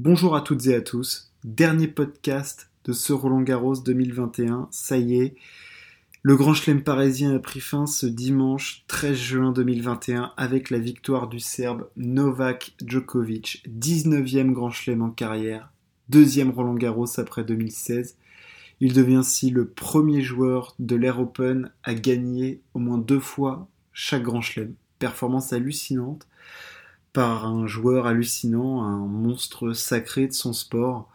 Bonjour à toutes et à tous. Dernier podcast de ce Roland Garros 2021. Ça y est. Le Grand Chelem parisien a pris fin ce dimanche 13 juin 2021 avec la victoire du Serbe Novak Djokovic, 19e Grand Chelem en carrière, deuxième Roland Garros après 2016. Il devient ainsi le premier joueur de l'Air Open à gagner au moins deux fois chaque Grand Chelem. Performance hallucinante par un joueur hallucinant, un monstre sacré de son sport.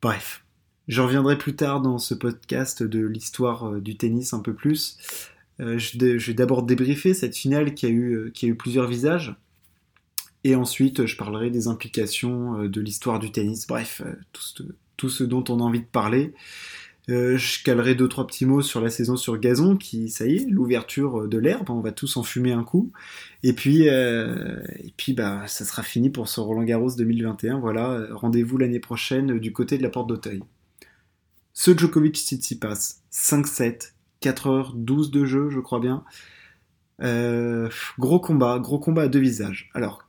Bref, je reviendrai plus tard dans ce podcast de l'histoire euh, du tennis un peu plus. Euh, je, vais d'abord débriefer cette finale qui a, eu, euh, qui a eu plusieurs visages. Et ensuite, je parlerai des implications de l'histoire du tennis. Bref, tout ce dont on a envie de parler. Euh, je calerai deux trois petits mots sur la saison sur gazon qui, ça y est, l'ouverture de l'herbe, on va tous en fumer un coup. Et puis, euh, et puis bah, ça sera fini pour ce Roland Garros 2021. Voilà, rendez-vous l'année prochaine du côté de la porte d'Auteuil. Ce Djokovic Tsitsipas, 5-7, 4h12 de jeu, je crois bien. Euh, gros combat, gros combat à deux visages. Alors,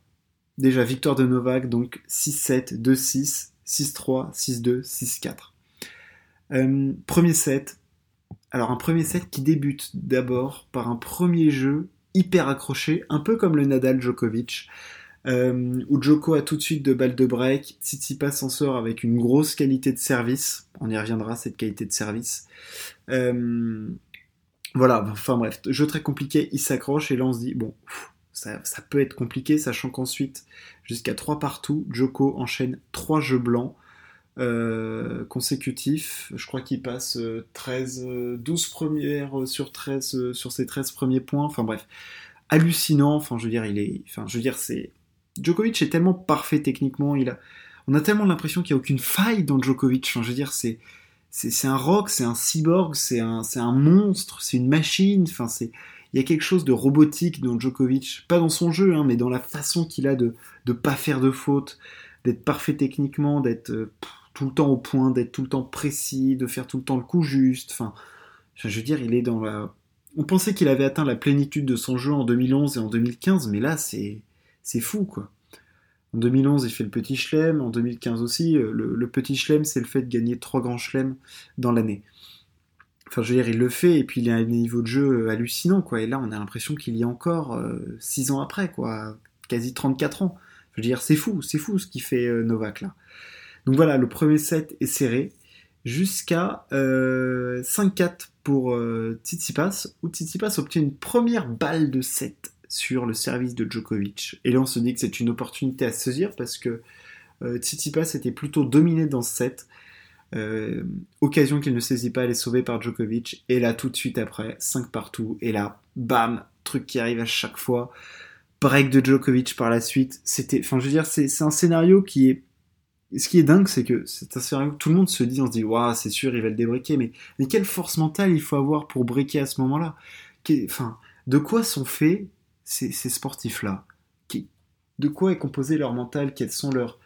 déjà victoire de Novak, donc 6-7, 2-6, 6-3, 6-2, 6-4. Euh, premier set. Alors un premier set qui débute d'abord par un premier jeu hyper accroché, un peu comme le Nadal Djokovic, euh, où Djoko a tout de suite de balles de break, Tsitsipas s'en sort avec une grosse qualité de service, on y reviendra cette qualité de service. Euh, voilà, enfin bref, jeu très compliqué, il s'accroche et là on se dit, bon, ça, ça, peut être compliqué, sachant qu'ensuite, jusqu'à 3 partout, Djoko enchaîne 3 jeux blancs, euh, consécutif. Je crois qu'il passe 13, euh, 12 euh, premières sur 13 sur ses 13 premiers points. Enfin bref, hallucinant. Enfin, je veux dire, il est. Enfin, je veux dire, c'est. Djokovic est tellement parfait techniquement. Il a. On a tellement l'impression qu'il n'y a aucune faille dans Djokovic. Enfin, je veux dire, c'est. C'est un rock, c'est un cyborg, c'est un, un monstre, c'est une machine. Enfin, il y a quelque chose de robotique dans Djokovic, pas dans son jeu, hein, mais dans la façon qu'il a de ne pas faire de faute, d'être parfait techniquement, d'être tout le temps au point, d'être tout le temps précis, de faire tout le temps le coup juste. Enfin, je veux dire, il est dans la. On pensait qu'il avait atteint la plénitude de son jeu en 2011 et en 2015, mais là, c'est c'est fou, quoi. En 2011, il fait le petit chelem, en 2015 aussi. Euh, le, petit chelem, c'est le fait de gagner trois grands chelems dans l'année. Enfin, je veux dire, il le fait, et puis il a un niveau de jeu hallucinant, quoi. Et là, on a l'impression qu'il y a encore 6 euh, ans après, quoi. Quasi 34 ans. Je veux dire, c'est fou, c'est fou ce qu'il fait euh, Novak, là. Donc voilà, le premier set est serré jusqu'à 5-4 euh, pour euh, Tsitsipas, où Tsitsipas obtient une première balle de 7 sur le service de Djokovic. Et là, on se dit que c'est une opportunité à saisir parce que euh, Tsitsipas était plutôt dominé dans ce set. Euh, occasion qu'il ne saisit pas, elle est sauvée par Djokovic. Et là, tout de suite après, 5 partout. Et là, bam, truc qui arrive à chaque fois. Break de Djokovic par la suite. C'était, enfin, je veux dire, c'est un scénario qui est ce qui est dingue, c'est que c'est assez tout le monde se dit, on se dit, waouh, c'est sûr, il va le débriquer, mais, quelle force mentale il faut avoir pour briquer à ce moment-là? Enfin, de quoi sont faits ces, sportifs-là? De quoi est composé leur mental? Quels sont leurs,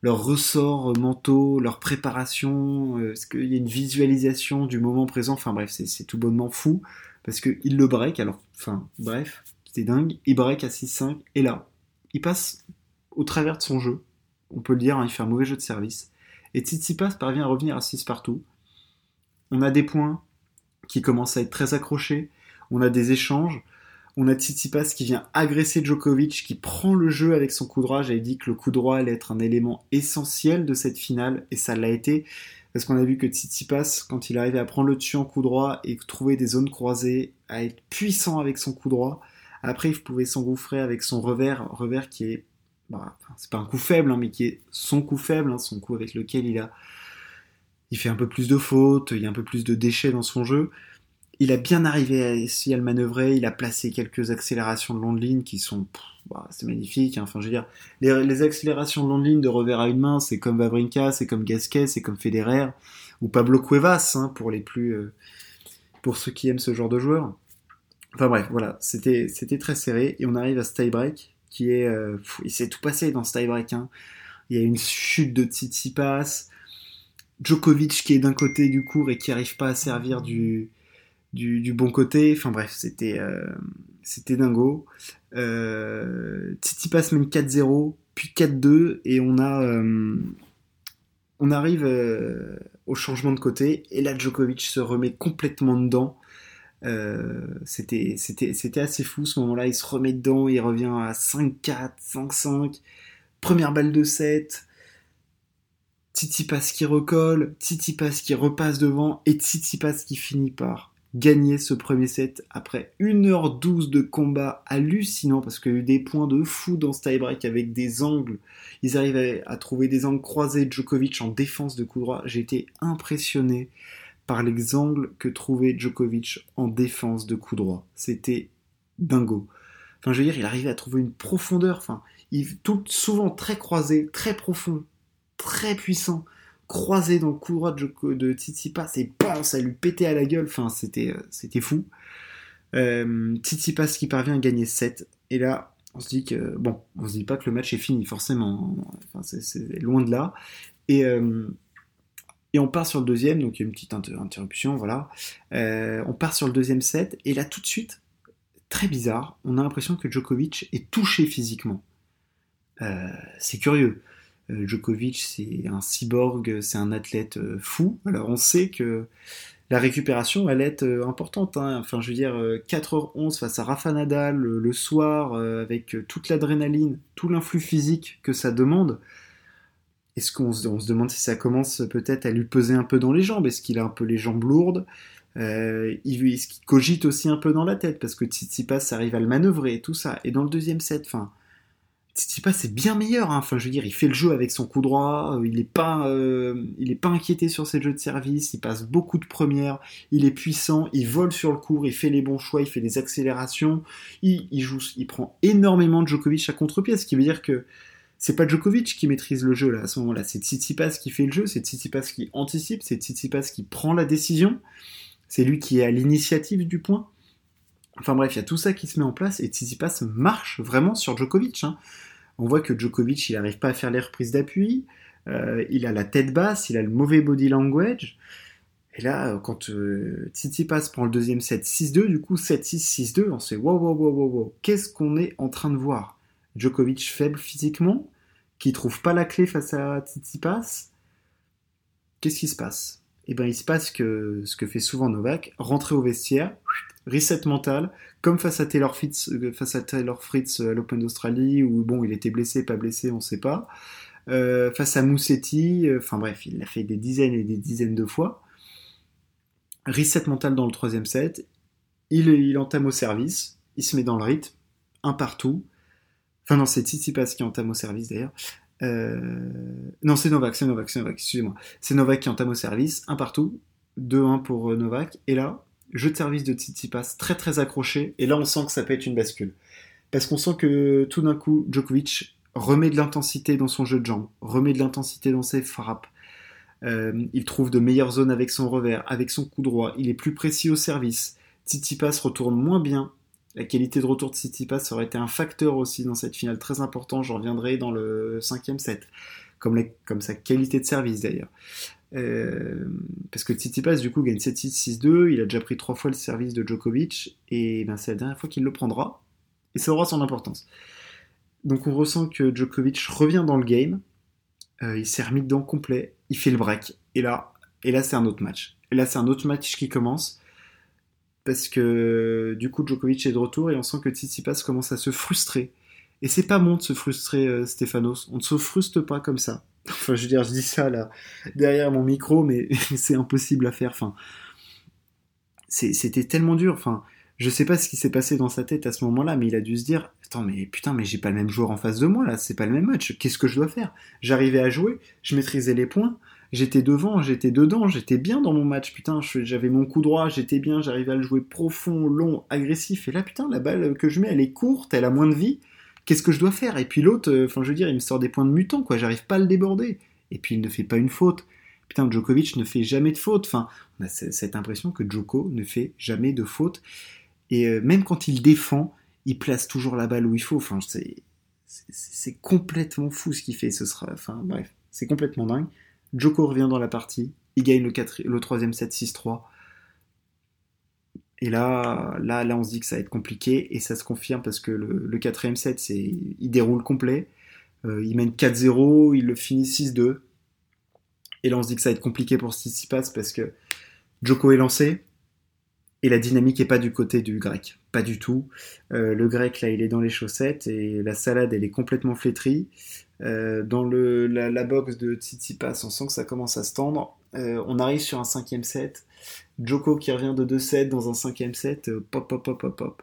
leurs ressorts mentaux, leur préparation euh, Est-ce qu'il y a une visualisation du moment présent? Enfin bref, c'est tout bonnement fou, parce qu'il le break, alors, enfin, bref, c'est dingue, il break à 6-5, et là, il passe au travers de son jeu, on peut le dire, hein, il fait un mauvais jeu de service. Et Tsitsipas parvient à revenir à 6 partout. On a des points qui commencent à être très accrochés, on a des échanges, on a Tsitsipas qui vient agresser Djokovic, qui prend le jeu avec son coup droit. J'avais dit que le coup droit allait être un élément essentiel de cette finale, et ça l'a été, parce qu'on a vu que Tsitsipas, quand il arrivait à prendre le dessus en coup droit et trouver des zones croisées, à être puissant avec son coup droit, après il pouvait s'engouffrer avec son revers, revers qui est bah, c'est pas un coup faible, hein, mais qui est son coup faible, hein, son coup avec lequel il a, il fait un peu plus de fautes, il y a un peu plus de déchets dans son jeu. Il a bien arrivé à essayer à le manœuvrer, il a placé quelques accélérations de long de ligne qui sont, bah, c'est magnifique. Hein. Enfin, je veux les, accélérations de long de ligne de revers à une main, c'est comme Vavrinka, c'est comme Gasquet, c'est comme Federer ou Pablo Cuevas pour les plus, euh, pour ceux qui aiment ce genre de joueur. Enfin bref, voilà, c'était c'était très serré et on arrive à ce tie break euh, il s'est tout passé dans ce tie-break. Hein. Il y a une chute de Tsitsipas, Djokovic qui est d'un côté du cours et qui arrive pas à servir du, bon côté. Enfin bref, c'était euh, dingo. Euh, Tsitsipas mène 4-0. puis 4-2, et on euh, arrive au changement de côté, et là Djokovic se remet complètement dedans. Euh, c'était, assez fou ce moment-là, il se remet dedans, il revient à 5-4, 5-5, première balle de 7, Tsitsipas qui recolle, Tsitsipas qui repasse devant, et Tsitsipas qui finit par gagner ce premier set après 1h12 de combat hallucinant, parce qu'il y a eu des points de fou dans ce tie-break avec des angles, ils arrivaient à trouver des angles croisés, Djokovic en défense de coup droit, j'ai été impressionné par les angles que trouvait Djokovic en défense de coup droit. C'était dingo. Enfin, je veux dire, il arrivait à trouver une profondeur. Enfin, il, tout, souvent très croisé, très profond, très puissant, croisé dans le coup droit de, de Tsitsipas et bam, ça lui pétait à la gueule. Enfin, c'était, euh, c'était fou. Euh, Tsitsipas qui parvient à gagner 7. Et là, on se dit que bon, on se dit pas que le match est fini forcément. Enfin, c'est, c'est loin de là. Et euh, et on part sur le deuxième, donc il y a une petite inter- interruption, voilà. Euh, on part sur le deuxième set, et là tout de suite, très bizarre, on a l'impression que Djokovic est touché physiquement. Euh, c'est curieux. Euh, Djokovic, c'est un cyborg, c'est un athlète fou. Alors on sait que la récupération, elle est importante. hein. Enfin, je veux dire, euh, 4h11 face à Rafa Nadal le, soir, avec toute l'adrénaline, tout l'influx physique que ça demande. Est-ce qu'on se, demande si ça commence peut-être à lui peser un peu dans les jambes? Est-ce qu'il a un peu les jambes lourdes? Euh, Est-ce qu'il cogite aussi un peu dans la tête? Parce que Tsitsipas arrive à le manœuvrer et tout ça. Et dans le deuxième set, enfin, Tsitsipas c'est bien meilleur. hein. Je veux dire, il fait le jeu avec son coup droit. euh, Il n'est pas, euh, il est pas inquiété sur ses jeux de service. Il passe beaucoup de premières. Il est puissant. Il vole sur le court. Il fait les bons choix. Il fait les accélérations. Il, il joue, il prend énormément de Djokovic à contre-pied, ce qui veut dire que c'est pas Djokovic qui maîtrise le jeu là à ce moment-là, c'est Tsitsipas qui fait le jeu, c'est Tsitsipas qui anticipe, c'est Tsitsipas qui prend la décision, c'est lui qui est à l'initiative du point. Enfin bref, il y a tout ça qui se met en place et Tsitsipas marche vraiment sur Djokovic. hein. On voit que Djokovic, il n'arrive pas à faire les reprises d'appui, euh, il a la tête basse, il a le mauvais body language. Et là, euh, quand euh, Tsitsipas prend le deuxième set 6-2, du coup 7-6, 6-2, on se dit wow, wow, wow, wow, wow, qu'est-ce qu'on est en train de voir? Djokovic faible physiquement, qui trouve pas la clé face à Tsitsipas. Qu'est-ce qui se passe? Eh bien, il se passe que ce que fait souvent Novak, rentrer au vestiaire, reset mental, comme face à Taylor Fritz, euh, face à Taylor Fritz à l'Open d'Australie, où bon, il était blessé, pas blessé, on sait pas. Euh, face à Moussetti, euh, enfin bref, il l'a fait des dizaines et des dizaines de fois. Reset mental dans le troisième set, il, il entame au service, il se met dans le rythme, un partout. Enfin non, c'est Tsitsipas qui entame au service d'ailleurs. Euh, Non, c'est Novak, c'est Novak, c'est Novak, excusez-moi. C'est Novak qui entame au service, un partout, 2-1 pour euh, Novak. Et là, jeu de service de Tsitsipas, très très accroché. Et là, on sent que ça peut être une bascule. Parce qu'on sent que tout d'un coup, Djokovic remet de l'intensité dans son jeu de jambes, remet de l'intensité dans ses frappes. Euh, il trouve de meilleures zones avec son revers, avec son coup droit. Il est plus précis au service. Tsitsipas retourne moins bien. La qualité de retour de Tsitsipas aurait été un facteur aussi dans cette finale très important. J'en reviendrai dans le cinquième set, comme sa qualité de service d'ailleurs. Euh, parce que Tsitsipas du coup gagne 7-6, 6-2. Il a déjà pris trois fois le service de Djokovic et ben, c'est la dernière fois qu'il le prendra. Et ça aura son importance. Donc on ressent que Djokovic revient dans le game. Euh, il s'est remis dedans complet. Il fait le break. Et là, et là c'est un autre match. Et là c'est un autre match qui commence parce que du coup Djokovic est de retour et on sent que Tsitsipas commence à se frustrer. Et c'est pas bon de se frustrer, euh, Stéphanos. On ne se frustre pas comme ça. Enfin, je je dis ça là derrière mon micro, mais c'est impossible à faire. Enfin, c'était tellement dur. Enfin, je sais pas ce qui s'est passé dans sa tête à ce moment-là, mais il a dû se dire Attends, mais putain, mais j'ai pas le même joueur en face de moi là, c'est pas le même match. Qu'est-ce que je dois faire? J'arrivais à jouer, je maîtrisais les points, j'étais devant, j'étais dedans, j'étais bien dans mon match. Putain, j'avais mon coup droit, j'étais bien, j'arrivais à le jouer profond, long, agressif. Et là, putain, la balle que je mets, elle est courte, elle a moins de vie. Qu'est-ce que je dois faire? Et puis l'autre, euh, enfin, je veux dire, il me sort des points de mutant, quoi. J'arrive pas à le déborder. Et puis il ne fait pas une faute. Putain, Djokovic ne fait jamais de faute. Enfin, on a cette impression que Djoko ne fait jamais de faute. Et euh, même quand il défend, il place toujours la balle où il faut. Enfin, c'est complètement fou ce qu'il fait. Ce sera, enfin, bref, c'est complètement dingue. Djoko revient dans la partie. Il gagne le, quatri- le troisième set 6-3. Et là, là, là, on se dit que ça va être compliqué et ça se confirme parce que le, quatrième set, il déroule complet. il mène 4-0, il le finit 6-2. Et là, on se dit que ça va être compliqué pour Tsitsipas parce que Joko est lancé et la dynamique n'est pas du côté du grec. Pas du tout. Euh, le grec, là, il est dans les chaussettes et la salade, elle est complètement flétrie. Euh, dans le, la, box de Tsitsipas, on sent que ça commence à se tendre. Euh, on arrive sur un cinquième set. Joko qui revient de 2-7 dans un cinquième set. pop, pop, pop, pop, pop.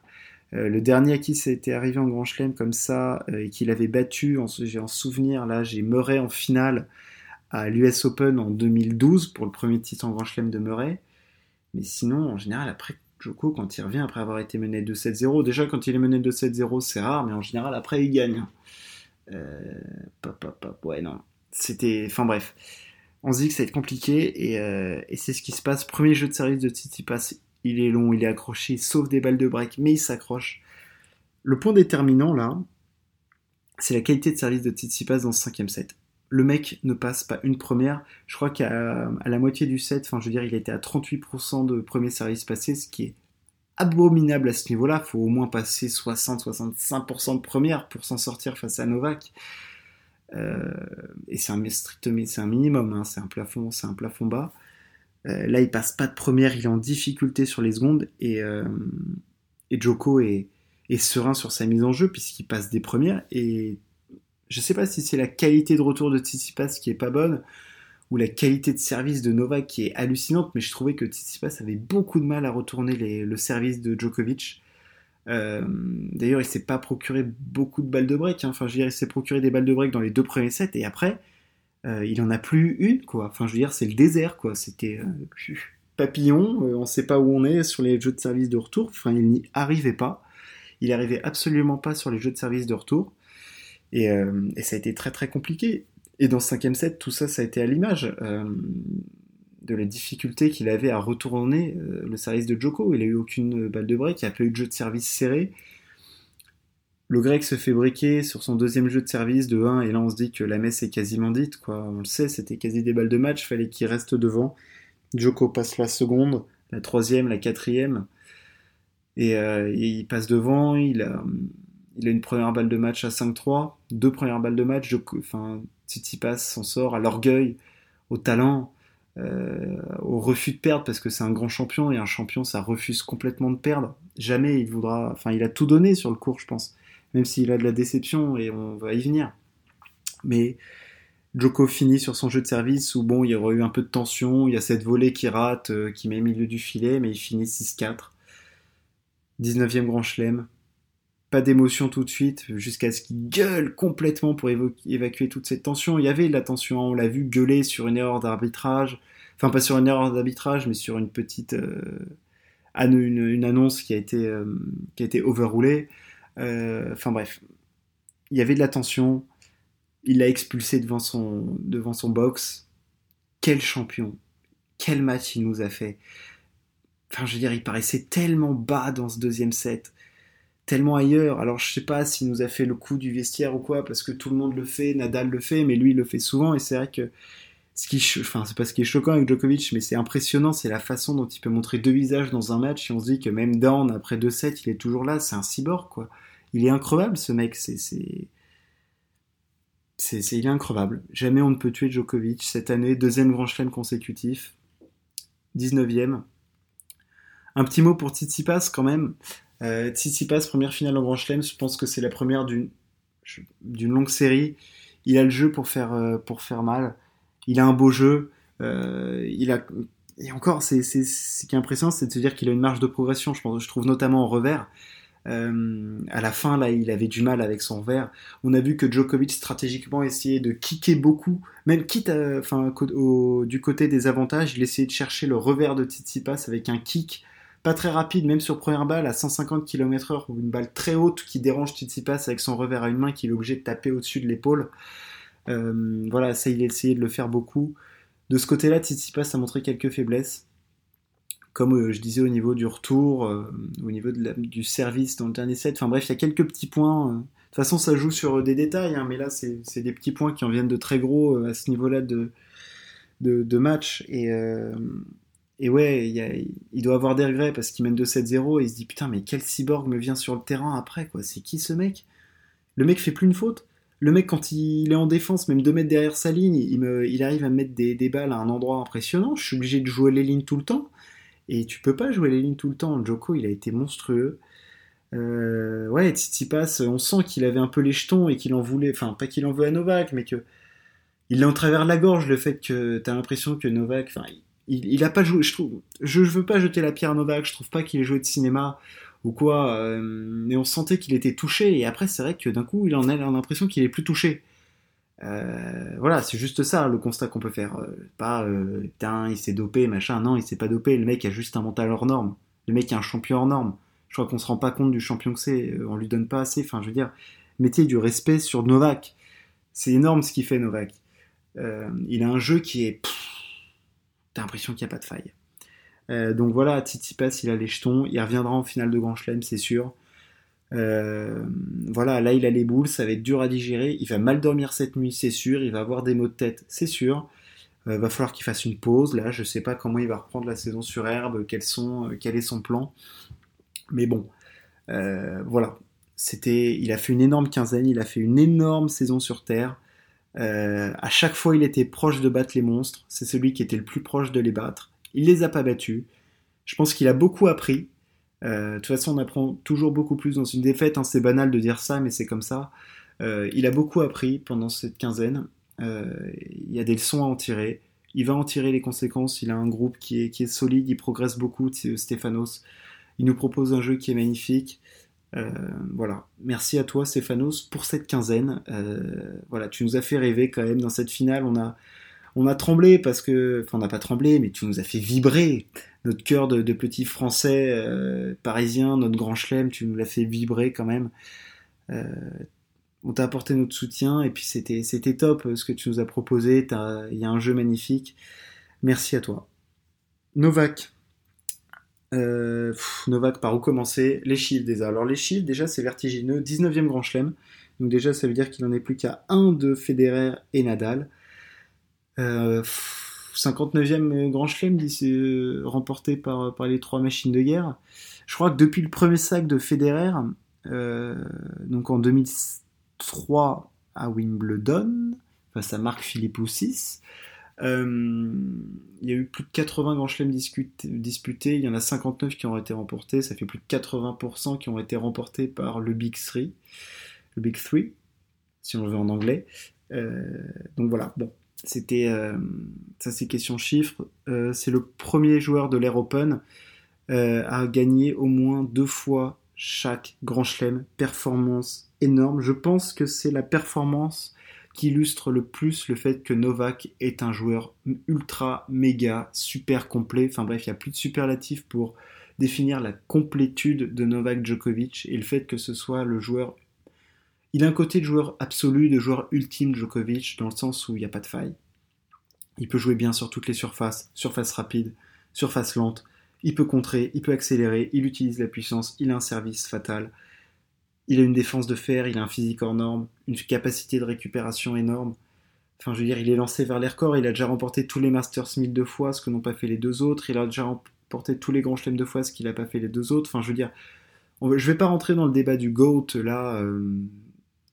le dernier à qui ça été arrivé en Grand Chelem comme ça et qu'il avait battu, j'ai en souvenir, là, j'ai Murray en finale à l'US Open en 2012 pour le premier titre en Grand Chelem de Murray. Mais sinon, en général, après Joko, quand il revient après avoir été mené 2-7-0, déjà quand il est mené 2-7-0, c'est rare, mais en général, après, il gagne. Euh, ouais, non. C'était. Enfin bref. On se dit que ça va être compliqué et, euh, et c'est ce qui se passe. Premier jeu de service de Titi passe. Il est long, il est accroché, sauf des balles de break, mais il s'accroche. Le point déterminant là, c'est la qualité de service de Tsitsipas dans ce cinquième set le mec ne passe pas une première. Je crois qu'à la moitié du set, enfin je veux dire, il était à 38% de premier service passé, ce qui est abominable à ce niveau-là. Faut au moins passer 60-65% de première pour s'en sortir face à Novak. Euh, et c'est un strict, un minimum, hein. c'est un plafond, c'est un plafond bas. Euh, là, il passe pas de première, il est en difficulté sur les secondes et, euh, et Joko est, est, serein sur sa mise en jeu puisqu'il passe des premières et je sais pas si c'est la qualité de retour de Tsitsipas qui est pas bonne ou la qualité de service de Novak qui est hallucinante, mais je trouvais que Tsitsipas avait beaucoup de mal à retourner le service de Djokovic. Euh, d'ailleurs, il s'est pas procuré beaucoup de balles de break. Hein. Enfin, je veux dire, il s'est procuré des balles de break dans les deux premiers sets et après, euh, il en a plus une, quoi. Enfin, je veux dire, c'est le désert, quoi. C'était euh, papillon. on sait pas où on est sur les jeux de service de retour. Enfin, il n'y arrivait pas. Il arrivait absolument pas sur les jeux de service de retour. Euh, et, ça a été très très compliqué. Et dans ce cinquième set, tout ça, ça a été à l'image euh, de la difficulté qu'il avait à retourner euh, le service de Joko. Il n'a eu aucune balle de break, il n'y a pas eu de jeu de service serré. Le grec se fait briquer sur son deuxième jeu de service de 1, et là on se dit que la messe est quasiment dite, quoi. On le sait, c'était quasi des balles de match, fallait qu'il reste devant. Joko passe la seconde, la troisième, la quatrième, et il passe devant, il a, il a une première balle de match à 5-3, deux premières balles de match, enfin, passe s'en sort à l'orgueil, au talent, euh, au refus de perdre, parce que c'est un grand champion, et un champion, ça refuse complètement de perdre. Jamais il voudra, enfin, il a tout donné sur le cours, je pense, même s'il a de la déception, et on va y venir. Mais Joko finit sur son jeu de service où, bon, il y aura eu un peu de tension, il y a cette volée qui rate, euh, qui met au milieu du filet, mais il finit 6-4. 19e grand chelem, pas d'émotion tout de suite, jusqu'à ce qu'il gueule complètement pour évacuer toute cette tension. Il y avait de la tension, on l'a vu gueuler sur une erreur d'arbitrage, enfin pas sur une erreur d'arbitrage, mais sur une petite euh, une, annonce qui a été euh, qui a été overroulée. Euh, enfin bref, il y avait de la tension. Il l'a expulsé devant son devant son box. Quel champion, quel match il nous a fait. Enfin, je veux dire, il paraissait tellement bas dans ce deuxième set tellement ailleurs. Alors je sais pas s'il nous a fait le coup du vestiaire ou quoi, parce que tout le monde le fait, Nadal le fait, mais lui il le fait souvent, et c'est vrai que ce qui, enfin c'est pas ce qui est choquant avec Djokovic, mais c'est impressionnant, c'est la façon dont il peut montrer deux visages dans un match, et on se dit que même down après deux sets, il est toujours là, c'est un cyborg quoi. Il est increvable ce mec, c'est c'est il est increvable. Jamais on ne peut tuer Djokovic cette année, deuxième grand chelem consécutif, 19e. Un petit mot pour Tsitsipas quand même. Euh, Tsitsipas, première finale en Grand Chelem, je pense que c'est la première d'une longue série. Il a le jeu pour faire, euh, mal. Il a un beau jeu. Euh, il a et encore, ce qui est impressionnant, c'est de se dire qu'il a une marge de progression. Je pense, je trouve notamment en revers. Euh, à la fin, là, il avait du mal avec son revers. On a vu que Djokovic stratégiquement essayait de kicker beaucoup, même quitte, enfin, du côté des avantages, il essayait de chercher le revers de Tsitsipas avec un kick pas très rapide, même sur première balle à 150 km/h ou une balle très haute qui dérange Tsitsipas avec son revers à une main qu'il est obligé de taper au-dessus de l'épaule. Euh, voilà, ça il a essayé de le faire beaucoup. De ce côté-là, Tsitsipas a montré quelques faiblesses, comme euh, je disais au niveau du retour, euh, au niveau du service dans le dernier set. Enfin bref, il y a quelques petits points. De toute façon, ça joue sur des détails, hein, mais là, c'est des petits points qui en viennent de très gros à ce niveau-là de, de, de, match. Et, et ouais, il, doit avoir des regrets parce qu'il mène 2-7-0 et il se dit putain, mais quel cyborg me vient sur le terrain après quoi C'est qui ce mec? Le mec fait plus une faute. le mec, quand il est en défense, même 2 mètres derrière sa ligne, il, me, arrive à mettre des, balles à un endroit impressionnant. Je suis obligé de jouer les lignes tout le temps. Et tu peux pas jouer les lignes tout le temps. Joko, il a été monstrueux. Euh, ouais, Tsitsipas, on sent qu'il avait un peu les jetons et qu'il en voulait. Enfin, pas qu'il en veut à Novak, mais que. Il en travers la gorge le fait que t'as l'impression que Novak. Il, il, a pas joué. Je trouve. Je, veux pas jeter la pierre à Novak. Je trouve pas qu'il ait joué de cinéma ou quoi. Euh, mais on sentait qu'il était touché. Et après, c'est vrai que d'un coup, il en a l'impression qu'il est plus touché. Euh, voilà, c'est juste ça le constat qu'on peut faire. Euh, pas euh, il s'est dopé, machin. Non, il s'est pas dopé. Le mec a juste un mental hors norme. Le mec est un champion hors norme. Je crois qu'on se rend pas compte du champion que c'est. On lui donne pas assez. Enfin, je veux dire, mettez du respect sur Novak. C'est énorme ce qu'il fait, Novak. il a un jeu qui est. T'as l'impression qu'il n'y a pas de faille. Euh, donc voilà, Tsitsipas, il a les jetons, il reviendra en finale de Grand Chelem, c'est sûr. Euh, voilà, là il a les boules, ça va être dur à digérer, il va mal dormir cette nuit, c'est sûr, il va avoir des maux de tête, c'est sûr. Euh, va falloir qu'il fasse une pause, là je sais pas comment il va reprendre la saison sur herbe, quel est son plan. Mais bon, voilà, c'était, il a fait une énorme quinzaine, il a fait une énorme saison sur Terre. À chaque fois, il était proche de battre les monstres. C'est celui qui était le plus proche de les battre. Il les a pas battus. Je pense qu'il a beaucoup appris. Euh, de toute façon, on apprend toujours beaucoup plus dans une défaite. Hein, c'est banal de dire ça, mais c'est comme ça. Euh, il a beaucoup appris pendant cette quinzaine. Euh, il y a des leçons à en tirer. Il va en tirer les conséquences. Il a un groupe qui est, qui est solide. Il progresse beaucoup, Stéphanos. Il nous propose un jeu qui est magnifique. Voilà. Merci à toi, Stéphanos, pour cette quinzaine. voilà, tu nous as fait rêver quand même dans cette finale. On a, on a tremblé parce que, enfin, on n'a pas tremblé, mais tu nous as fait vibrer notre cœur de, petits Français euh, parisiens, notre grand chelem, tu nous l'as fait vibrer quand même. Euh, on t'a apporté notre soutien et puis c'était c'était top euh, ce que tu nous as proposé. Il y a un jeu magnifique. Merci à toi. Novak. Novak, par où commencer? Les chiffres déjà. Alors les chiffres, déjà c'est vertigineux. 19e grand chelem. Donc déjà ça veut dire qu'il n'en est plus qu'à un de Federer et Nadal. 59e Grand Chelem euh, remporté par, les trois machines de guerre. Je crois que depuis le premier sac de Federer, euh, donc en 2003 à Wimbledon, face à Marc Philippe 6, euh, il y a eu plus de 80 Grands Chelems disputés, il y en a 59 qui ont été remportés, ça fait plus de 80% qui ont été remportés par le Big Three, le Big Three, si on le veut en anglais. donc voilà, bon, c'était, euh, ça c'est question chiffres, euh, c'est le premier joueur de l'Air Open euh, à gagner au moins deux fois chaque Grand Chelem. Performance énorme. Je pense que c'est la performance qui illustre le plus le fait que Novak est un joueur ultra, méga, super complet. Enfin bref, il n'y a plus de superlatif pour définir la complétude de Novak Djokovic et le fait que ce soit le joueur il a un côté de joueur absolu, de joueur ultime Djokovic, dans le sens où il n'y a pas de faille. Il peut jouer bien sur toutes les surfaces, surface rapide, surface lente. Il peut contrer, il peut accélérer, il utilise la puissance, il a un service fatal. Il a une défense de fer, il a un physique hors norme, une capacité de récupération énorme. Enfin, je veux dire, il est lancé vers les records, il a déjà remporté tous les Masters 1000 deux fois, ce que n'ont pas fait les deux autres. Il a déjà remporté tous les grands chelems deux fois, ce qu'il n'a pas fait les deux autres. Enfin, je veux dire, je vais pas rentrer dans le débat du GOAT, là, euh,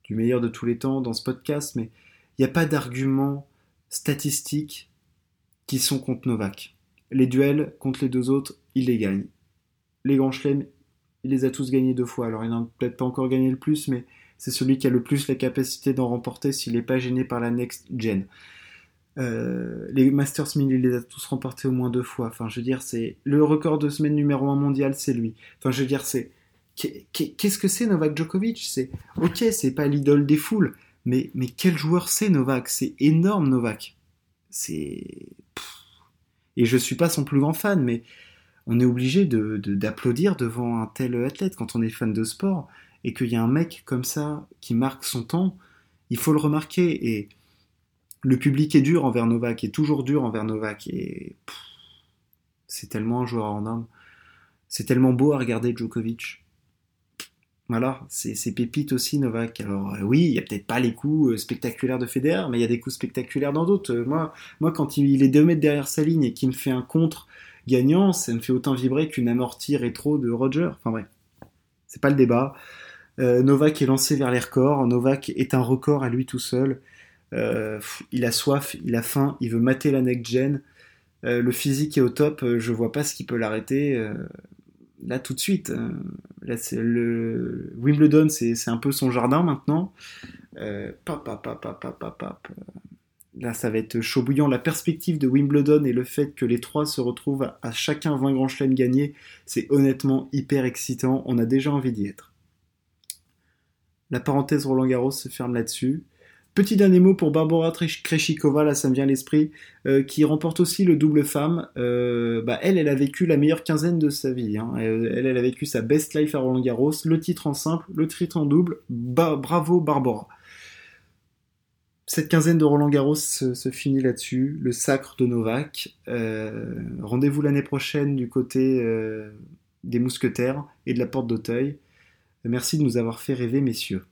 du meilleur de tous les temps dans ce podcast, mais il n'y a pas d'argument statistique qui sont contre Novak. Les duels contre les deux autres, il les gagne. Les grands chelems, il les a tous gagnés deux fois. Alors il n'a peut-être pas encore gagné le plus, mais c'est celui qui a le plus la capacité d'en remporter s'il n'est pas gêné par la next gen. Euh, les Masters 1000, il les a tous remportés au moins deux fois. Enfin, je veux dire, c'est le record de semaine numéro 1 mondial, c'est lui. Enfin, je veux dire, c'est Qu'est-ce que c'est Novak Djokovic? C'est ok, c'est pas l'idole des foules, mais, mais quel joueur c'est Novak? C'est énorme Novak. C'est et je suis pas son plus grand fan, mais on est obligé de, d'applaudir devant un tel athlète quand on est fan de sport et qu'il y a un mec comme ça qui marque son temps. Il faut le remarquer et le public est dur envers Novak, est toujours dur envers Novak et c'est tellement un joueur en homme. C'est tellement beau à regarder Djokovic. Voilà, c'est pépite aussi Novak. Alors euh, oui, il y a peut-être pas les coups euh, spectaculaires de Federer, mais il y a des coups spectaculaires dans d'autres. Euh, moi, moi, quand il est deux mètres derrière sa ligne et qu'il me fait un contre gagnant, ça me fait autant vibrer qu'une amortie rétro de Roger. Enfin bref, c'est pas le débat. Novak est lancé vers les records. Novak est un record à lui tout seul. il a soif, il a faim, il veut mater la next gen. le physique est au top. je vois pas ce qui peut l'arrêter là tout de suite. là, le Wimbledon, c'est un peu son jardin maintenant. pap, pap, Là, ça va être chaud bouillant. La perspective de Wimbledon et le fait que les trois se retrouvent à, chacun 20 grands chelems gagnés, c'est honnêtement hyper excitant. On a déjà envie d'y être. La parenthèse Roland Garros se ferme là-dessus. Petit dernier mot pour Barbara Kreshikova, là ça me vient à l'esprit, euh, qui remporte aussi le double femme. Euh, bah, elle, elle a vécu la meilleure quinzaine de sa vie. Hein. Elle, elle, a vécu sa best life à Roland Garros, le titre en simple, le titre en double. bravo Barbara. Cette quinzaine de Roland Garros se, finit là-dessus, le sacre de Novak. Euh, rendez-vous l'année prochaine du côté euh, des mousquetaires et de la porte d'Auteuil. Merci de nous avoir fait rêver, messieurs.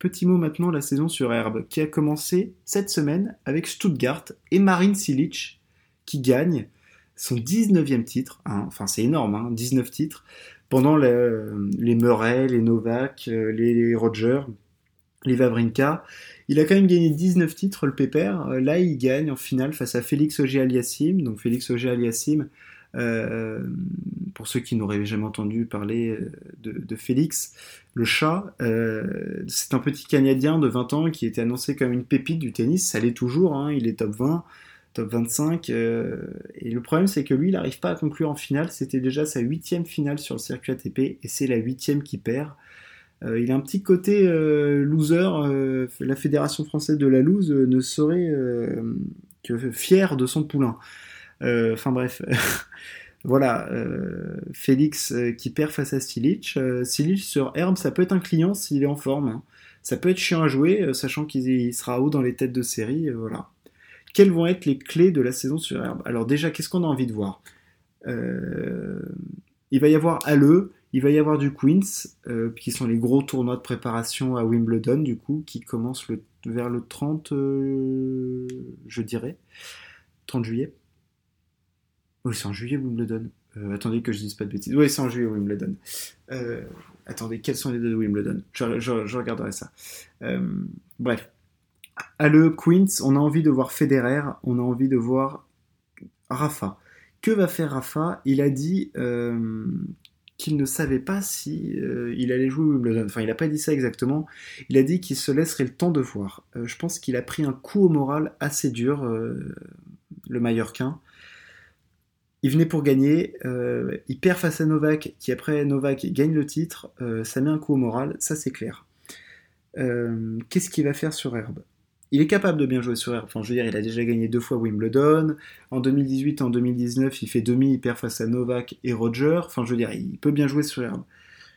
Petit mot maintenant, la saison sur herbe, qui a commencé cette semaine avec Stuttgart et Marine Silic, qui gagne son 19e titre, hein. enfin c'est énorme, 19 hein, titres, pendant les Murray, les Novak, euh, les Rogers, les Vavrinka. Il a quand même gagné 19 titres, le Pépère. Euh, là, il gagne en finale face à Félix Auger-Aliassime. Donc, Félix Auger-Aliassime, euh, pour ceux qui n'auraient jamais entendu parler euh, de, Félix, le chat, c'est un petit Canadien de 20 ans qui était annoncé comme une pépite du tennis. Ça l'est toujours, hein. il est top 20, top 25. et le problème, c'est que lui, il n'arrive pas à conclure en finale. C'était déjà sa huitième finale sur le circuit ATP et c'est la huitième qui perd. Euh, il a un petit côté euh, loser. Euh, la Fédération française de la loose ne serait que fière de son poulain. Enfin bref. voilà, Félix qui perd face à Silic. Silic sur herbe, ça peut être un client s'il est en forme. Ça peut être chiant à jouer, sachant qu'il sera haut dans les têtes de série. voilà. Quelles vont être les clés de la saison sur herbe? Alors déjà, qu'est-ce qu'on a envie de voir? Il va y avoir Halle, il va y avoir du Queens, euh, qui sont les gros tournois de préparation à Wimbledon, du coup, qui commencent vers le 30, euh, je dirais, 30 juillet. Oui, c'est en juillet Wimbledon. Euh, attendez que je dise pas de bêtises. Oui, c'est en juillet Wimbledon. attendez, quels sont les deux de Wimbledon? Je, regarderai ça. bref. À le Queens, on a envie de voir Federer, on a envie de voir Rafa. Que va faire Rafa? Il a dit qu'il ne savait pas si euh, il allait jouer Wimbledon. Enfin, il n'a pas dit ça exactement. Il a dit qu'il se laisserait le temps de voir. Euh, je pense qu'il a pris un coup au moral assez dur, euh, le Mallorquin. Il venait pour gagner, il perd face à Novak, qui après Novak gagne le titre, ça met un coup au moral, ça c'est clair. Qu'est-ce qu'il va faire sur herbe? Il est capable de bien jouer sur herbe. Enfin, je veux dire, il a déjà gagné deux fois Wimbledon. En 2018 et en 2019, il fait demi, il perd face à Novak et Roger. Enfin, je veux dire, il peut bien jouer sur herbe.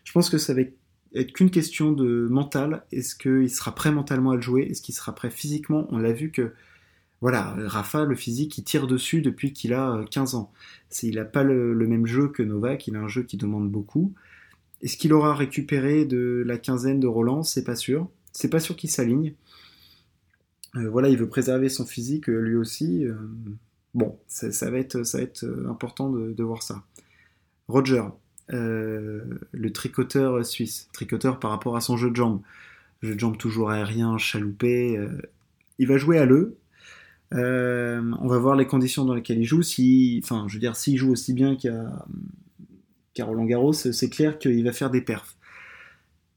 Je pense que ça va être qu'une question de mental. Est-ce qu'il sera prêt mentalement à le jouer? Est-ce qu'il sera prêt physiquement? On l'a vu que, voilà, Rafa, le physique, il tire dessus depuis qu'il a 15 euh, ans. Il n'a pas le, le, même jeu que Novak, il a un jeu qui demande beaucoup. Est-ce qu'il aura récupéré de la quinzaine de Roland? C'est pas sûr. C'est pas sûr qu'il s'aligne. Euh, voilà, il veut préserver son physique euh, lui aussi. Euh, bon, ça, va être, ça va être important de, voir ça. Roger, le tricoteur suisse, tricoteur par rapport à son jeu de jambes. Jeu de jambes toujours aérien, chaloupé. il va jouer à l'E. on va voir les conditions dans lesquelles il joue. Si, enfin, je veux dire, s'il joue aussi bien qu'à Roland Garros, c'est clair qu'il va faire des perfs.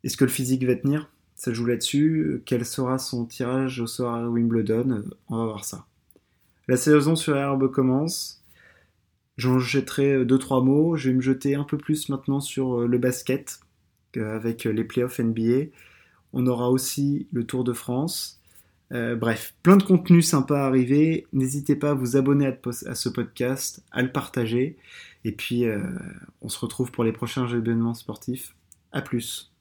Est-ce que le physique va tenir? Ça joue là-dessus. Quel sera son tirage au soir à Wimbledon? On va voir ça. La saison sur herbe commence. J'en jetterai deux trois mots. Je vais me jeter un peu plus maintenant sur euh, le basket euh, avec les playoffs NBA. On aura aussi le Tour de France. Euh, bref, plein de contenus sympas à arriver. N'hésitez pas à vous abonner à, ce podcast, à le partager. Et puis, on se retrouve pour les prochains événements sportifs. A plus